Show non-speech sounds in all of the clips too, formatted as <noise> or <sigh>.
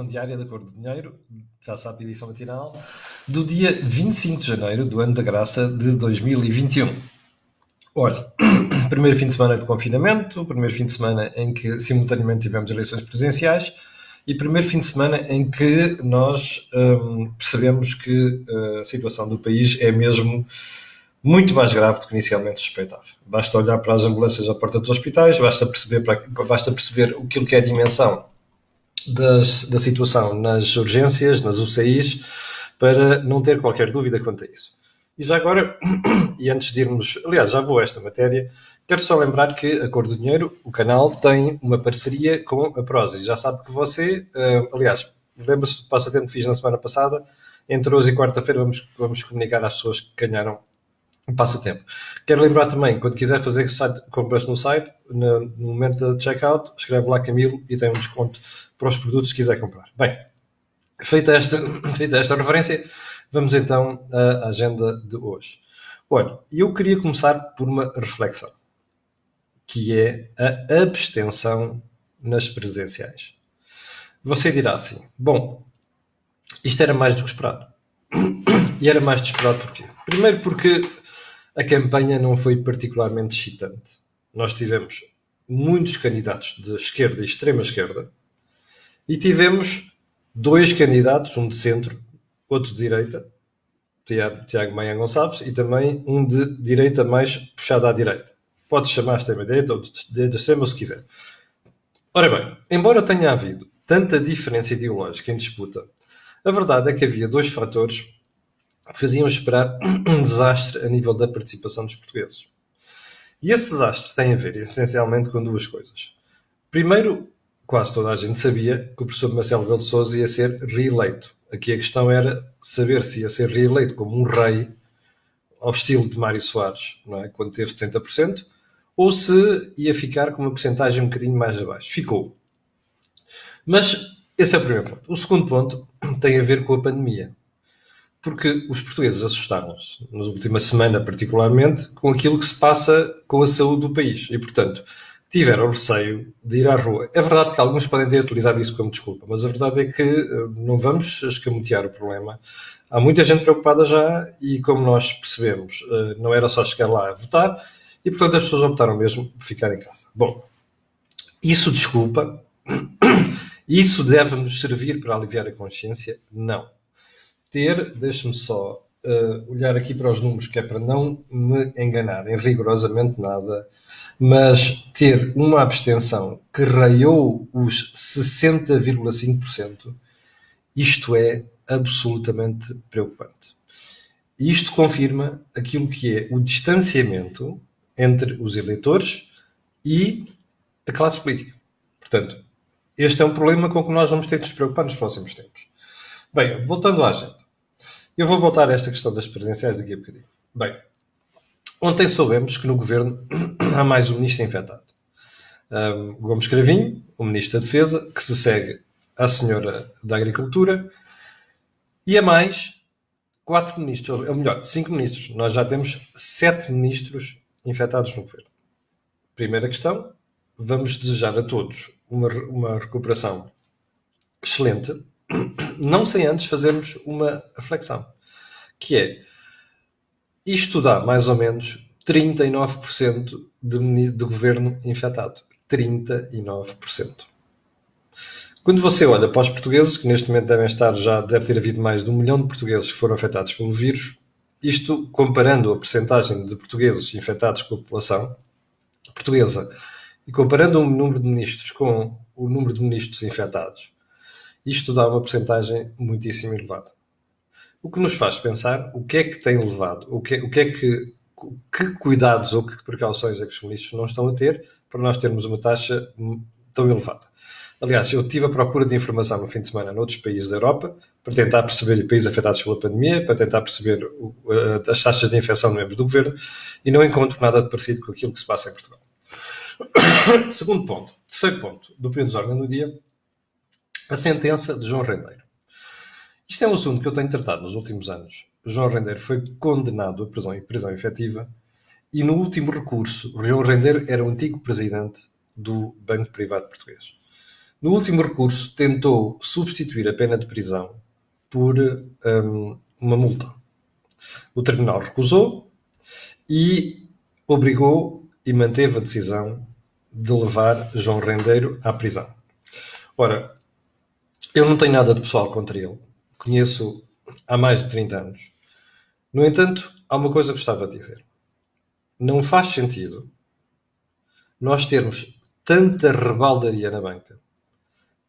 diária da Cor do Dinheiro, já sabe, edição matinal, do dia 25 de janeiro do ano da graça de 2021. Olha, <clears throat> primeiro fim de semana de confinamento, primeiro fim de semana em que simultaneamente tivemos eleições presidenciais e primeiro fim de semana em que nós hum, percebemos que uh, a situação do país é mesmo muito mais grave do que inicialmente suspeitava. Basta olhar para as ambulâncias à porta dos hospitais, basta perceber, para, basta perceber aquilo que é a dimensão das, da situação nas urgências, nas UCIs, para não ter qualquer dúvida quanto a isso. E já agora, <clears throat> e antes de irmos, aliás, já vou a esta matéria, quero só lembrar que a Cor do Dinheiro, o canal, tem uma parceria com a Prozis. Já sabe que você, uh, aliás, lembra-se do passatempo que fiz na semana passada, entre hoje e quarta-feira vamos, vamos comunicar às pessoas que ganharam o passatempo. Quero lembrar também, quando quiser fazer compras no site, no, no momento da checkout, escreve lá Camilo e tem um desconto para os produtos que quiser comprar. Bem, feita esta, <clears throat> feita esta referência, vamos então à agenda de hoje. Olha, eu queria começar por uma reflexão, que é a abstenção nas presidenciais. Você dirá assim: bom, isto era mais do que esperado. <clears throat> E era mais de esperado porquê? Primeiro porque a campanha não foi particularmente excitante. Nós tivemos muitos candidatos de esquerda e extrema esquerda, e tivemos dois candidatos, um de centro, outro de direita, Tiago Maia Gonçalves, e também um de direita mais puxado à direita. Pode chamar extrema-direita ou de extrema, se quiser. Ora bem, embora tenha havido tanta diferença ideológica em disputa, a verdade é que havia dois fatores que faziam esperar um desastre a nível da participação dos portugueses. E esse desastre tem a ver essencialmente com duas coisas. Primeiro, quase toda a gente sabia que o professor Marcelo Rebelo de Sousa ia ser reeleito. Aqui a questão era saber se ia ser reeleito como um rei, ao estilo de Mário Soares, é? quando teve 70%, ou se ia ficar com uma porcentagem um bocadinho mais abaixo. Ficou. Mas esse é o primeiro ponto. O segundo ponto <clears throat> tem a ver com a pandemia. Porque os portugueses assustaram-se, na última semana particularmente, com aquilo que se passa com a saúde do país. E, portanto, tiveram receio de ir à rua. É verdade que alguns podem ter utilizado isso como desculpa, mas a verdade é que eh, não vamos escamotear o problema. Há muita gente preocupada já e, como nós percebemos, eh, não era só chegar lá a votar e, portanto, as pessoas optaram mesmo por ficar em casa. Bom, isso desculpa? <coughs> Isso deve-nos servir para aliviar a consciência? Não. Ter, deixe-me só uh, olhar aqui para os números, que é para não me enganar em rigorosamente nada mas ter uma abstenção que raiou os 60,5%, isto é absolutamente preocupante. Isto confirma aquilo que é o distanciamento entre os eleitores e a classe política. Portanto, este é um problema com que nós vamos ter de nos preocupar nos próximos tempos. Bem, voltando à agenda. Eu vou voltar a esta questão das presidenciais daqui a bocadinho. Bem, Ontem soubemos que no governo <clears throat> há mais um ministro infectado. Um, Gomes Cravinho, o ministro da Defesa, que se segue à senhora da Agricultura, e a mais quatro ministros, ou melhor, cinco ministros. Nós já temos sete ministros infectados no governo. Primeira questão, vamos desejar a todos uma, uma recuperação excelente, <clears throat> não sem antes fazermos uma reflexão, que é isto dá mais ou menos 39% de, de governo infectado. 39%. Quando você olha para os portugueses, que neste momento devem estar já, deve ter havido mais de um milhão de portugueses que foram afetados pelo vírus, isto comparando a percentagem de portugueses infectados com a população portuguesa e comparando o número de ministros com o número de ministros infectados, isto dá uma percentagem muitíssimo elevada. O que nos faz pensar o que é que tem levado, o que, o que é que, que cuidados ou que precauções é que os ministros não estão a ter para nós termos uma taxa tão elevada. Aliás, eu tive a procura de informação no fim de semana noutros países da Europa para tentar perceber países afetados pela pandemia, para tentar perceber as taxas de infecção de membros do governo e não encontro nada de parecido com aquilo que se passa em Portugal. <coughs> Segundo ponto, terceiro ponto do de ordem do dia, a sentença de João Rendeiro. Isto é um assunto que eu tenho tratado nos últimos anos. João Rendeiro foi condenado a prisão, prisão efetiva e no último recurso, João Rendeiro era o antigo presidente do Banco Privado Português. No último recurso, tentou substituir a pena de prisão por um, uma multa. O tribunal recusou e obrigou e manteve a decisão de levar João Rendeiro à prisão. Ora, eu não tenho nada de pessoal contra ele. Conheço há mais de 30 anos. No entanto, há uma coisa que gostava de dizer. Não faz sentido nós termos tanta rebaldaria na banca,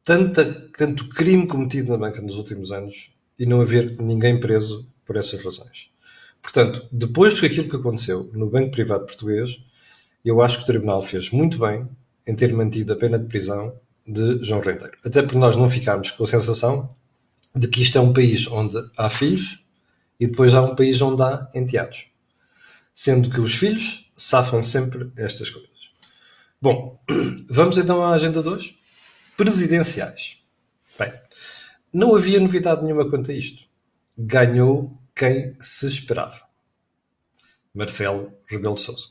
tanta, tanto crime cometido na banca nos últimos anos e não haver ninguém preso por essas razões. Portanto, depois de aquilo que aconteceu no Banco Privado Português, eu acho que o Tribunal fez muito bem em ter mantido a pena de prisão de João Rendeiro. Até porque nós não ficámos com a sensação de que isto é um país onde há filhos e depois há um país onde há enteados. Sendo que os filhos safam sempre estas coisas. Bom, <clears throat> vamos então à agenda 2. Presidenciais. Bem, não havia novidade nenhuma quanto a isto. Ganhou quem se esperava. Marcelo Rebelo de Sousa.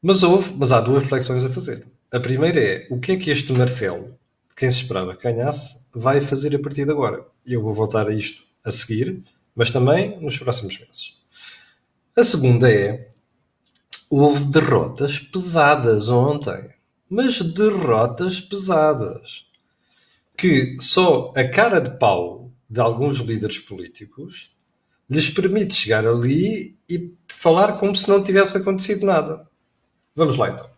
Mas houve, mas há duas reflexões a fazer. A primeira é o que é que este Marcelo, quem se esperava que ganhasse, vai fazer a partir de agora. E eu vou voltar a isto a seguir, mas também nos próximos meses. A segunda é houve derrotas pesadas ontem, mas derrotas pesadas que só a cara de pau de alguns líderes políticos lhes permite chegar ali e falar como se não tivesse acontecido nada. Vamos lá então.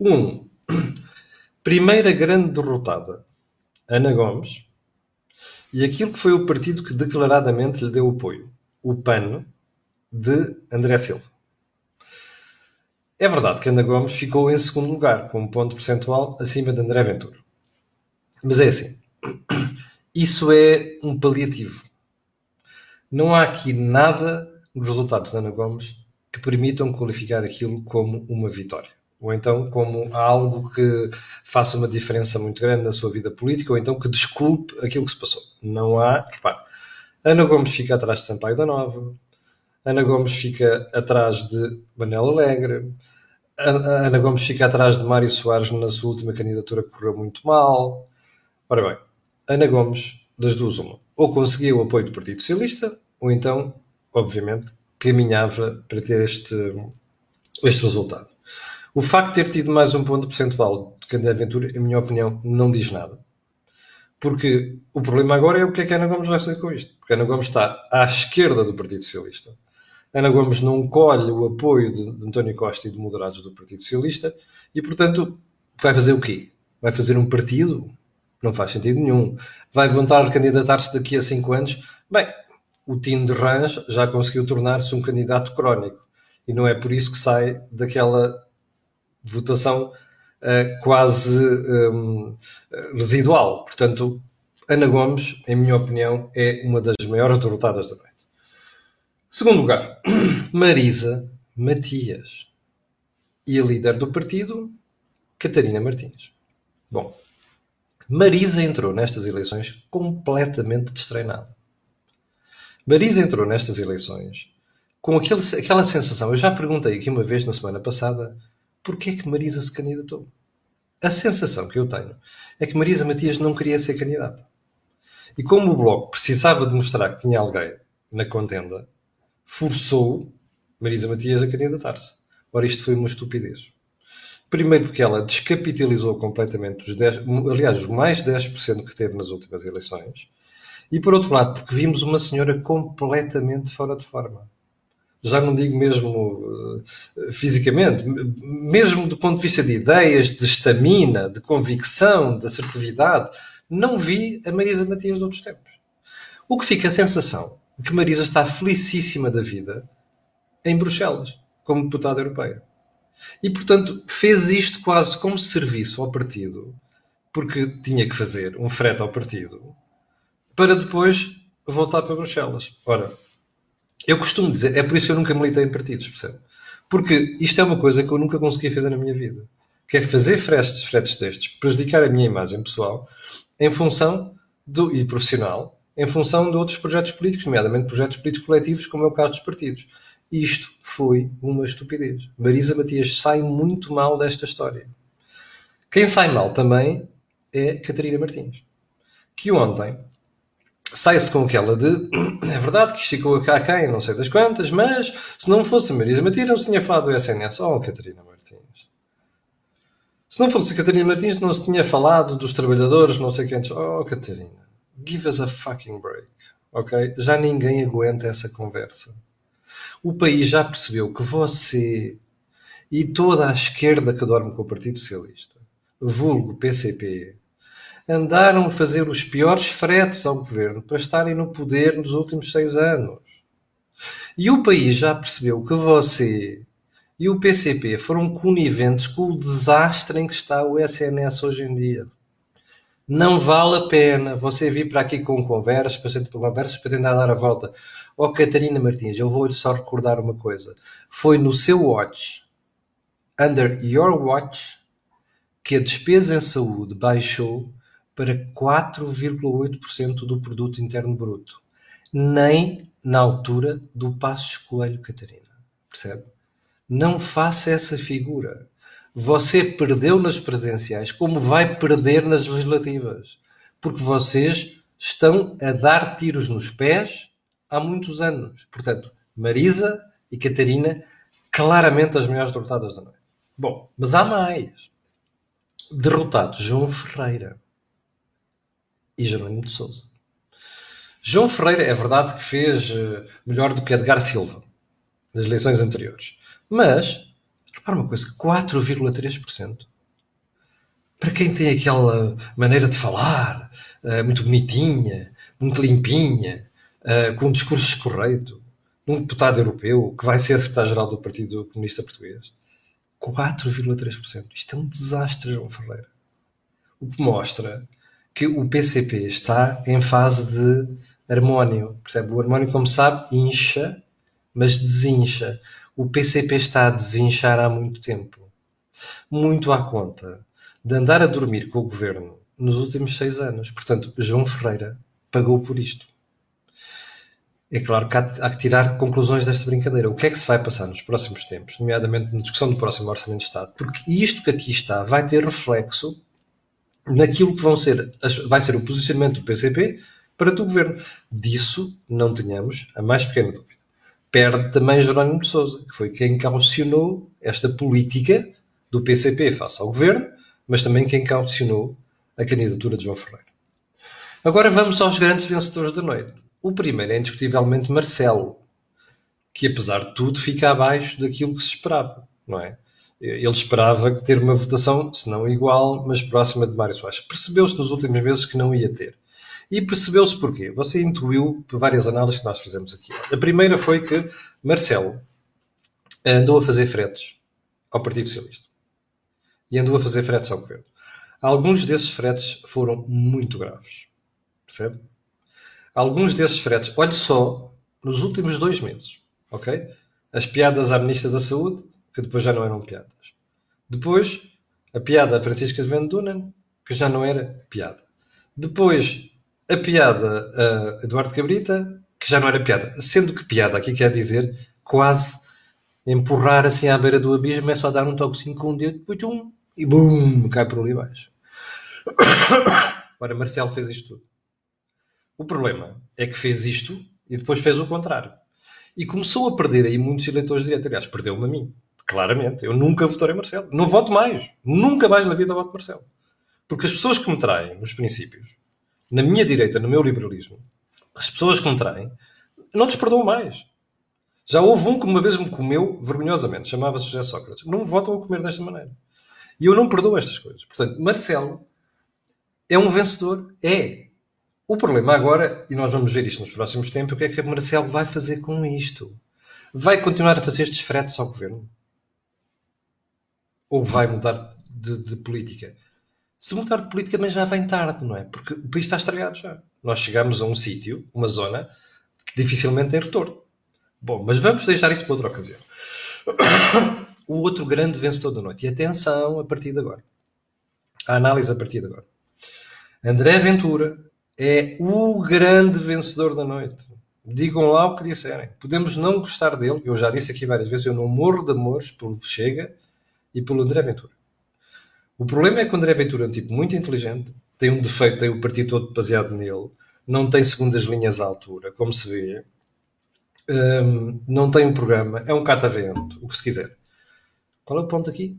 Um, primeira grande derrotada, Ana Gomes, e aquilo que foi o partido que declaradamente lhe deu apoio, o PAN de André Silva. É verdade que Ana Gomes ficou em segundo lugar, com um ponto percentual acima de André Ventura. Mas é assim, <clears throat> isso é um paliativo. Não há aqui nada nos resultados de Ana Gomes que permitam qualificar aquilo como uma vitória. Ou então como algo que faça uma diferença muito grande na sua vida política, ou então que desculpe aquilo que se passou. Não há, repare, Ana Gomes fica atrás de Sampaio da Nova, Ana Gomes fica atrás de Manela Alegre, Ana Gomes fica atrás de Mário Soares na sua última candidatura que correu muito mal. Ora bem, Ana Gomes, das duas uma, ou conseguia o apoio do Partido Socialista, ou então, obviamente, caminhava para ter este, este resultado. O facto de ter tido mais um ponto percentual de Candé Aventura, em minha opinião, não diz nada. Porque o problema agora é o que é que Ana Gomes vai fazer com isto. Porque Ana Gomes está à esquerda do Partido Socialista. Ana Gomes não colhe o apoio de, de António Costa e de moderados do Partido Socialista e, portanto, vai fazer o quê? Vai fazer um partido? Não faz sentido nenhum. Vai voltar a candidatar-se daqui a cinco anos? Bem, o Tino de Rãs já conseguiu tornar-se um candidato crónico e não é por isso que sai daquela votação uh, quase um, residual. Portanto, Ana Gomes, em minha opinião, é uma das maiores derrotadas da noite. Segundo lugar, <clears throat> Marisa Matias. E a líder do partido, Catarina Martins. Bom, Marisa entrou nestas eleições completamente destreinada. Marisa entrou nestas eleições com aquele, aquela sensação. Eu já perguntei aqui uma vez na semana passada porquê é que Marisa se candidatou. A sensação que eu tenho é que Marisa Matias não queria ser candidata. E como o Bloco precisava de mostrar que tinha alguém na contenda, forçou Marisa Matias a candidatar-se. Ora, isto foi uma estupidez. Primeiro porque ela descapitalizou completamente os 10, aliás, os mais 10% que teve nas últimas eleições. E por outro lado, porque vimos uma senhora completamente fora de forma. Já não digo mesmo uh, fisicamente, mesmo do ponto de vista de ideias, de estamina, de convicção, de assertividade, não vi a Marisa Matias de outros tempos. O que fica a sensação de que Marisa está felicíssima da vida em Bruxelas, como deputada europeia. E, portanto, fez isto quase como serviço ao partido, porque tinha que fazer um frete ao partido, para depois voltar para Bruxelas. Ora, eu costumo dizer, é por isso que eu nunca militei em partidos, percebe? Porque isto é uma coisa que eu nunca consegui fazer na minha vida. Que é fazer fretes, fretes destes, prejudicar a minha imagem pessoal em função do, e profissional, em função de outros projetos políticos, nomeadamente projetos políticos coletivos, como é o caso dos partidos. Isto foi uma estupidez. Marisa Matias sai muito mal desta história. Quem sai mal também é Catarina Martins. Que ontem sai-se com aquela de <clears throat> é verdade que isto ficou cá quem, não sei das quantas, mas se não fosse a Marisa Matias não se tinha falado do SNS. Oh, Catarina Martins. Se não fosse a Catarina Martins não se tinha falado dos trabalhadores, não sei quem. Oh, Catarina, give us a fucking break. Ok? Já ninguém aguenta essa conversa. O país já percebeu que você e toda a esquerda que dorme com o Partido Socialista, vulgo PCP, andaram a fazer os piores fretes ao governo para estarem no poder nos últimos seis anos. E o país já percebeu que você e o PCP foram coniventes com o desastre em que está o SNS hoje em dia. Não vale a pena você vir para aqui com conversas, para conversas, para tentar dar a volta. Ó oh, Catarina Martins, eu vou-lhe só recordar uma coisa. Foi no seu watch, under your watch, que a despesa em saúde baixou para 4,8% do produto interno bruto. Nem na altura do passo Coelho, Catarina. Percebe? Não faça essa figura. Você perdeu nas presenciais, como vai perder nas legislativas. Porque vocês estão a dar tiros nos pés há muitos anos. Portanto, Marisa e Catarina, claramente as melhores derrotadas da noite. Bom, mas há mais. Derrotado João Ferreira e Jerónimo de Souza. João Ferreira é verdade que fez eh, melhor do que Edgar Silva nas eleições anteriores. Mas, repara uma coisa, 4,3%. Para quem tem aquela maneira de falar, uh, muito bonitinha, muito limpinha, uh, com um discurso correto, um deputado europeu que vai ser secretário-geral do Partido Comunista Português, 4,3%. Isto é um desastre, João Ferreira. O que mostra que o PCP está em fase de harmónio. Percebe? O harmónio, como sabe, incha, mas desincha. O PCP está a desinchar há muito tempo. Muito à conta de andar a dormir com o governo nos últimos seis anos. Portanto, João Ferreira pagou por isto. É claro que há, que tirar conclusões desta brincadeira. O que é que se vai passar nos próximos tempos, nomeadamente na discussão do próximo Orçamento de Estado? Porque isto que aqui está vai ter reflexo naquilo que vão ser, vai ser o posicionamento do PCP para o governo. Disso não tenhamos a mais pequena dúvida. Perde também Jerónimo de Sousa, que foi quem caucionou esta política do PCP face ao governo, mas também quem caucionou a candidatura de João Ferreira. Agora vamos aos grandes vencedores da noite. O primeiro é indiscutivelmente Marcelo, que apesar de tudo fica abaixo daquilo que se esperava, não é? Ele esperava ter uma votação, se não igual, mas próxima de Mário Soares. Percebeu-se nos últimos meses que não ia ter. E percebeu-se porquê? Você intuiu por várias análises que nós fizemos aqui. A primeira foi que Marcelo andou a fazer fretes ao Partido Socialista. E andou a fazer fretes ao governo. Alguns desses fretes foram muito graves. Percebe? Alguns desses fretes, olhe só, nos últimos dois meses, ok? As piadas à Ministra da Saúde, que depois já não eram piadas. Depois, a piada a Francisca de Van Dunen, que já não era piada. Depois, a piada a Eduardo Cabrita, que já não era piada. Sendo que piada aqui quer dizer quase empurrar assim à beira do abismo, é só dar um toquezinho com um dedo, depois um, e bum, cai por ali abaixo. <coughs> Ora, Marcelo fez isto tudo. O problema é que fez isto e depois fez o contrário. E começou a perder aí muitos eleitores diretos. Aliás, perdeu-me a mim. Claramente. Eu nunca votarei Marcelo. Não voto mais. Nunca mais na vida voto Marcelo. Porque as pessoas que me traem nos princípios, na minha direita, no meu liberalismo, as pessoas que me traem, não perdoo mais. Já houve um que uma vez me comeu vergonhosamente, chamava-se José Sócrates. Não me votam a comer desta maneira. E eu não perdoo estas coisas. Portanto, Marcelo é um vencedor? É. O problema agora, e nós vamos ver isto nos próximos tempos, o que é que Marcelo vai fazer com isto? Vai continuar a fazer estes fretes ao governo? Ou vai mudar de, de, política. Se mudar de política, mas já vem tarde, não é? Porque o país está estragado já. Nós chegamos a um sítio, uma zona, que dificilmente tem retorno. Bom, mas vamos deixar isso para outra ocasião. <coughs> o outro grande vencedor da noite. E atenção a partir de agora. A análise a partir de agora. André Ventura é o grande vencedor da noite. Digam lá o que disserem. Podemos não gostar dele. Eu já disse aqui várias vezes, eu não morro de amores pelo Chega e pelo André Ventura. O problema é que o André Ventura é um tipo muito inteligente, tem um defeito, tem o partido todo baseado nele, não tem segundas linhas à altura, como se vê, um, não tem um programa, é um catavento, o que se quiser. Qual é o ponto aqui?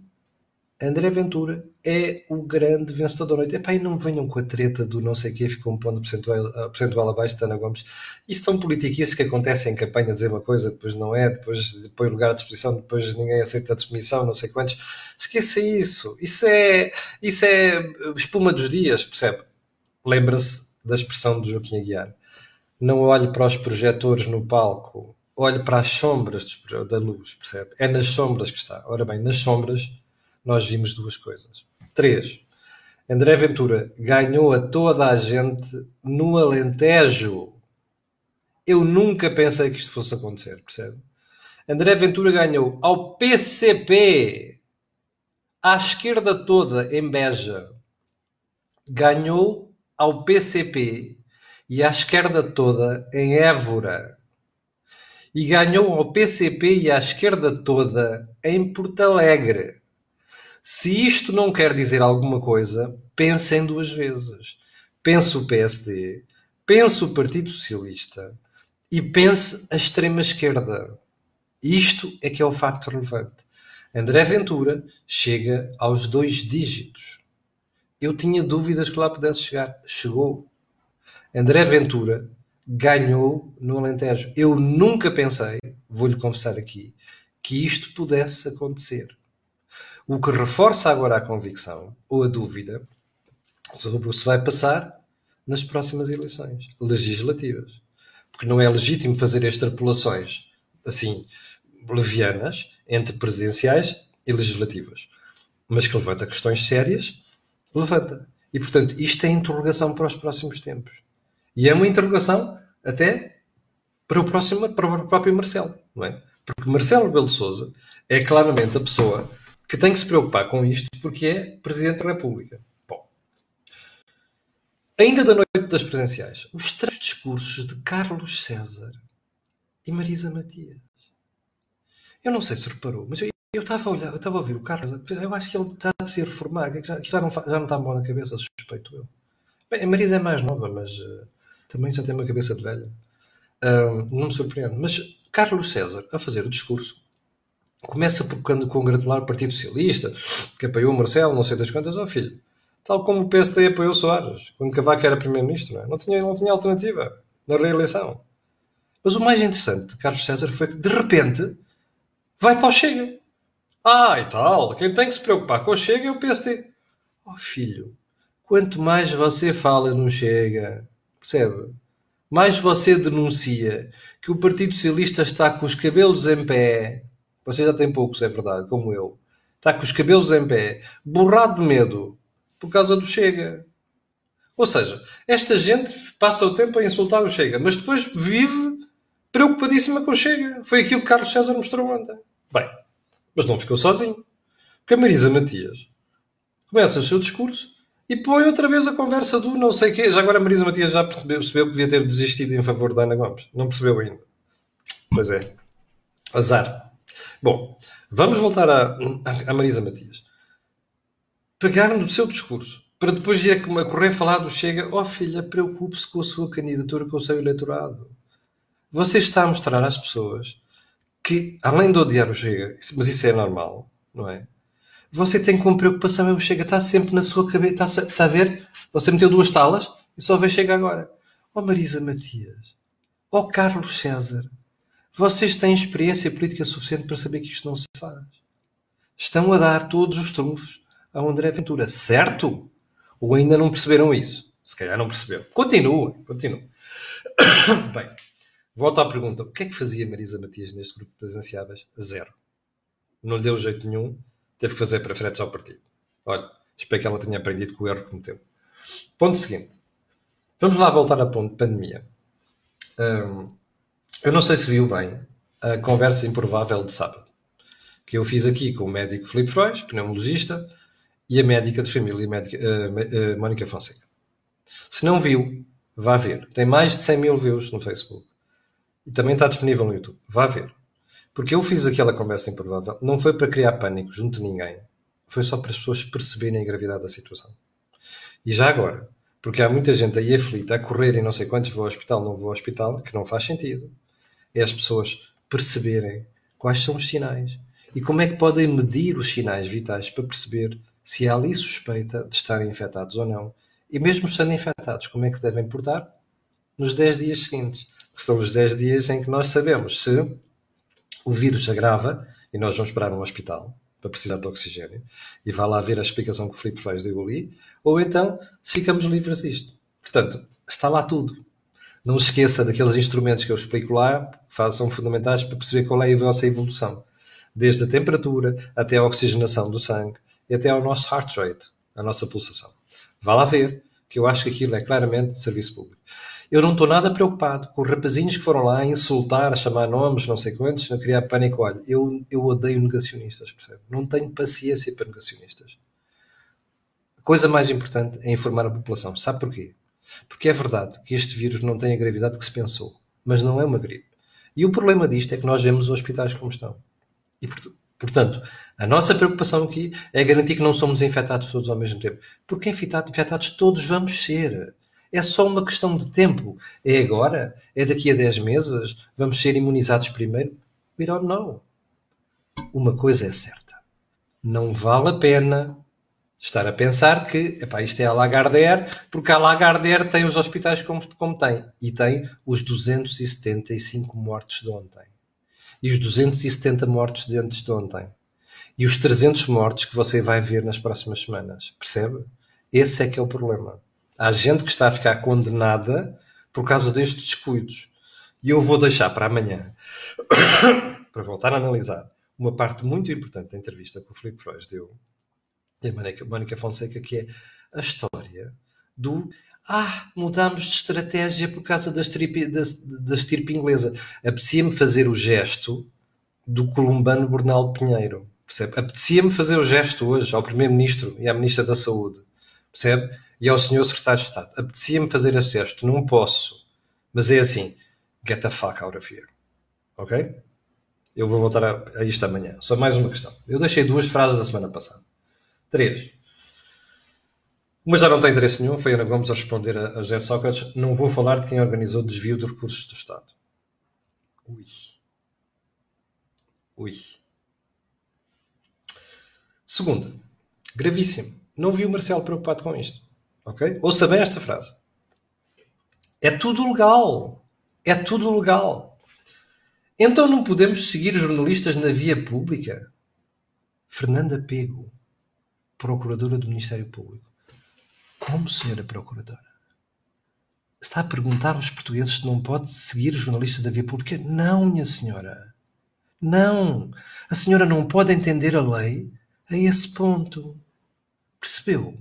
André Ventura é o grande vencedor da noite. Epá, e não venham com a treta do não sei quê, ficou um ponto percentual, percentual abaixo de Ana Gomes. Isto são politiquices que acontecem em campanha, dizer uma coisa, depois não é, depois põe lugar à disposição, depois ninguém aceita a disposição, não sei quantos. Esqueça isso. Isso é, isso é espuma dos dias, percebe? Lembra-se da expressão de Joaquim Aguiar. Não olhe para os projetores no palco, olhe para as sombras da luz, percebe? É nas sombras que está. Ora bem, nas sombras nós vimos duas coisas. Três. André Ventura ganhou a toda a gente no Alentejo. Eu nunca pensei que isto fosse acontecer, percebe? André Ventura ganhou ao PCP, à esquerda toda, em Beja. Ganhou ao PCP e à esquerda toda, em Évora. E ganhou ao PCP e à esquerda toda, em Porto Alegre. Se isto não quer dizer alguma coisa, pensem duas vezes. Pense o PSD, pense o Partido Socialista e pense a extrema-esquerda. Isto é que é o facto relevante. André Ventura chega aos dois dígitos. Eu tinha dúvidas que lá pudesse chegar. Chegou. André Ventura ganhou no Alentejo. Eu nunca pensei, vou-lhe confessar aqui, que isto pudesse acontecer. O que reforça agora a convicção ou a dúvida sobre o que se vai passar nas próximas eleições legislativas. Porque não é legítimo fazer extrapolações assim levianas entre presidenciais e legislativas. Mas que levanta questões sérias, levanta. E, portanto, isto é interrogação para os próximos tempos. E é uma interrogação até para o, próximo, para o próprio Marcelo, não é? Porque Marcelo Rebelo de Sousa é claramente a pessoa que tem que se preocupar com isto porque é Presidente da República. Bom, ainda da noite das presidenciais, os três discursos de Carlos César e Marisa Matias. Eu não sei se reparou, mas eu estava a olhar, eu estava a ouvir o Carlos, eu acho que ele está a se reformar, que já, já, não, já não está bom na cabeça, suspeito eu. Bem, a Marisa é mais nova, mas uh, também já tem uma cabeça de velha. Uh, não me surpreende. Mas Carlos César, a fazer o discurso, começa por quando congratular o Partido Socialista, que apoiou Marcelo, não sei das quantas, ó oh, filho. Tal como o PSD apoiou Soares, quando Cavaco era Primeiro-Ministro, não, é? não, tinha, não tinha alternativa na reeleição. Mas o mais interessante de Carlos César foi que, de repente, vai para o Chega. Ah, e tal, quem tem que se preocupar com o Chega é o PSD. Oh, filho, quanto mais você fala no Chega, percebe? Mais você denuncia que o Partido Socialista está com os cabelos em pé, você já tem poucos, é verdade, como eu. Está com os cabelos em pé, borrado de medo, por causa do Chega. Ou seja, esta gente passa o tempo a insultar o Chega, mas depois vive preocupadíssima com o Chega. Foi aquilo que Carlos César mostrou ontem. Bem, mas não ficou sozinho. Porque a Marisa Matias começa o seu discurso e põe outra vez a conversa do não sei quê. Já agora a Marisa Matias já percebeu, percebeu que devia ter desistido em favor da Ana Gomes. Não percebeu ainda. Pois é. Azar. Bom, vamos voltar à, à Marisa Matias. Pegar no seu discurso para depois ir a correr falar do Chega, ó oh, filha, preocupe-se com a sua candidatura com o seu eleitorado. Você está a mostrar às pessoas que, além de odiar o Chega, mas isso é normal, não é? Você tem como preocupação é o Chega, está sempre na sua cabeça, está, está a ver? Você meteu duas talas e só vê Chega agora. Ó oh, Marisa Matias, ó oh, Carlos César, vocês têm experiência política suficiente para saber que isto não se faz. Estão a dar todos os trunfos ao André Ventura, certo? Ou ainda não perceberam isso? Se calhar não perceberam. Continuem, continuem. <coughs> Bem, volto à pergunta. O que é que fazia Marisa Matias neste grupo de presenciáveis? Zero. Não lhe deu jeito nenhum. Teve que fazer preferentes ao partido. Olha, espero que ela tenha aprendido com o erro que cometeu. Ponto seguinte. Vamos lá voltar a ponto de pandemia. Um, eu não sei se viu bem a conversa improvável de sábado, que eu fiz aqui com o médico Filipe Frois, pneumologista, e a médica de família, médica, uh, uh, Mónica Fonseca. Se não viu, vá ver. Tem mais de 100 mil views no Facebook. E também está disponível no YouTube. Vá ver. Porque eu fiz aquela conversa improvável, não foi para criar pânico junto de ninguém. Foi só para as pessoas perceberem a gravidade da situação. E já agora, Porque há muita gente aí aflita, a correr e não sei quantos vou ao hospital, não vou ao hospital, que não faz sentido. É as pessoas perceberem quais são os sinais e como é que podem medir os sinais vitais para perceber se há ali suspeita de estarem infectados ou não. E mesmo estando infectados, como é que devem portar? Nos 10 dias seguintes, que são os 10 dias em que nós sabemos se o vírus agrava e nós vamos parar um hospital para precisar de oxigênio e vá lá ver a explicação que o Filipe faz deu ali, ou então ficamos livres disto. Portanto, está lá tudo. Não esqueça daqueles instrumentos que eu explico lá, que são fundamentais para perceber qual é a vossa evolução. Desde a temperatura até a oxigenação do sangue e até ao nosso heart rate, a nossa pulsação. Vá lá ver, que eu acho que aquilo é claramente serviço público. Eu não estou nada preocupado com os rapazinhos que foram lá a insultar, a chamar nomes, não sei quantos, a criar pânico. Olha, eu, eu odeio negacionistas, percebe? Não tenho paciência para negacionistas. A coisa mais importante é informar a população. Sabe porquê? Porque é verdade que este vírus não tem a gravidade que se pensou, mas não é uma gripe. E o problema disto é que nós vemos os hospitais como estão. E, portanto, a nossa preocupação aqui é garantir que não somos infectados todos ao mesmo tempo. Porque infectados todos vamos ser. É só uma questão de tempo. É agora? É daqui a 10 meses? Vamos ser imunizados primeiro? We don't know. Uma coisa é certa. Não vale a pena estar a pensar que epá, isto é a Lagardère, porque a Lagardère tem os hospitais como, como tem. E tem os 275 mortos de ontem. E os 270 mortos de antes de ontem. E os 300 mortos que você vai ver nas próximas semanas. Percebe? Esse é que é o problema. Há gente que está a ficar condenada por causa destes descuidos. E eu vou deixar para amanhã, <coughs> para voltar a analisar, uma parte muito importante da entrevista que o Filipe Freud deu, e a Mónica Fonseca, que é a história do ah, mudámos de estratégia por causa da estirpe, da, da estirpe inglesa. Apetecia-me fazer o gesto do columbano Bernal Pinheiro. Percebe? Apetecia-me fazer o gesto hoje ao Primeiro-Ministro e à Ministra da Saúde. Percebe? E ao Senhor Secretário de Estado. Apetecia-me fazer esse gesto. Não posso. Mas é assim. Get the fuck out of here. Ok? Eu vou voltar a, a isto amanhã. Só mais uma questão. Eu deixei duas frases da semana passada. Três. Uma já não tem interesse nenhum, foi Ana Gomes a responder a, a José Sócrates. Não vou falar de quem organizou o desvio de recursos do Estado. Ui. Ui. Segunda, gravíssimo. Não vi o Marcelo preocupado com isto. Ok? Ouça bem esta frase. É tudo legal. É tudo legal. Então não podemos seguir jornalistas na via pública? Fernanda Pego procuradora do Ministério Público. Como, senhora procuradora? Está a perguntar aos portugueses se não pode seguir jornalistas da via pública? Não, minha senhora. Não. A senhora não pode entender a lei a esse ponto. Percebeu?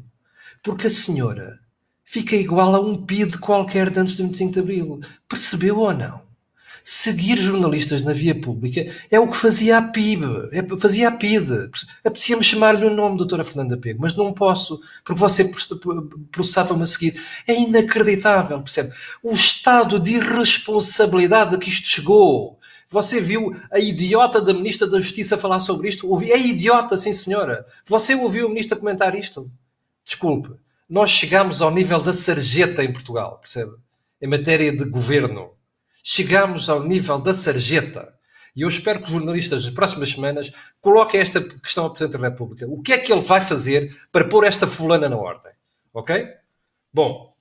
Porque a senhora fica igual a um PID qualquer de antes do 25 de Abril. Percebeu ou não? Seguir jornalistas na via pública é o que fazia a PIB, é, fazia a PID. Apetecia-me chamar-lhe o nome, doutora Fernanda Pego, mas não posso, porque você processava-me a seguir. É inacreditável, percebe? O estado de irresponsabilidade a que isto chegou. Você viu a idiota da Ministra da Justiça falar sobre isto? É idiota, sim senhora. Você ouviu o Ministro comentar isto? Desculpe. Nós chegamos ao nível da sarjeta em Portugal, percebe? Em matéria de governo chegamos ao nível da sarjeta. E eu espero que os jornalistas das próximas semanas coloquem esta questão ao Presidente da República. O que é que ele vai fazer para pôr esta fulana na ordem? Ok? Bom,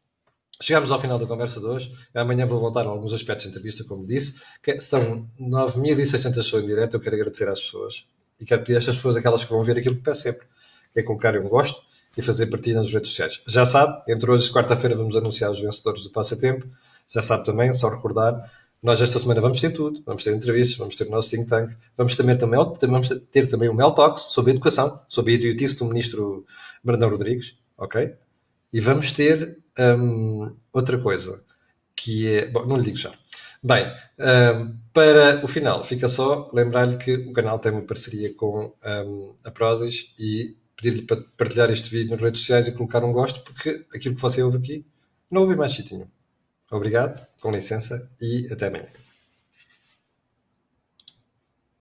chegamos ao final da conversa de hoje. Amanhã vou voltar a alguns aspectos da entrevista, como disse. Estão 9.600 pessoas em direto. Eu quero agradecer às pessoas. E quero pedir a estas pessoas, aquelas que vão ver aquilo que peço sempre, que é colocarem um gosto e fazer partilha nas redes sociais. Já sabe, entre hoje e quarta-feira vamos anunciar os vencedores do Passatempo já sabe também, só recordar, nós esta semana vamos ter tudo, vamos ter entrevistas, vamos ter o nosso think tank, vamos também, também, vamos ter também o Mel Talks sobre educação, sobre a idiotice do ministro Brandão Rodrigues, ok? E vamos ter um, outra coisa, que é... Bom, não lhe digo já. Bem, um, para o final, fica só lembrar-lhe que o canal tem uma parceria com um, a Prozis e pedir-lhe para partilhar este vídeo nas redes sociais e colocar um gosto, porque aquilo que você ouve aqui, não ouve mais sítio nenhum. Obrigado, com licença e até amanhã.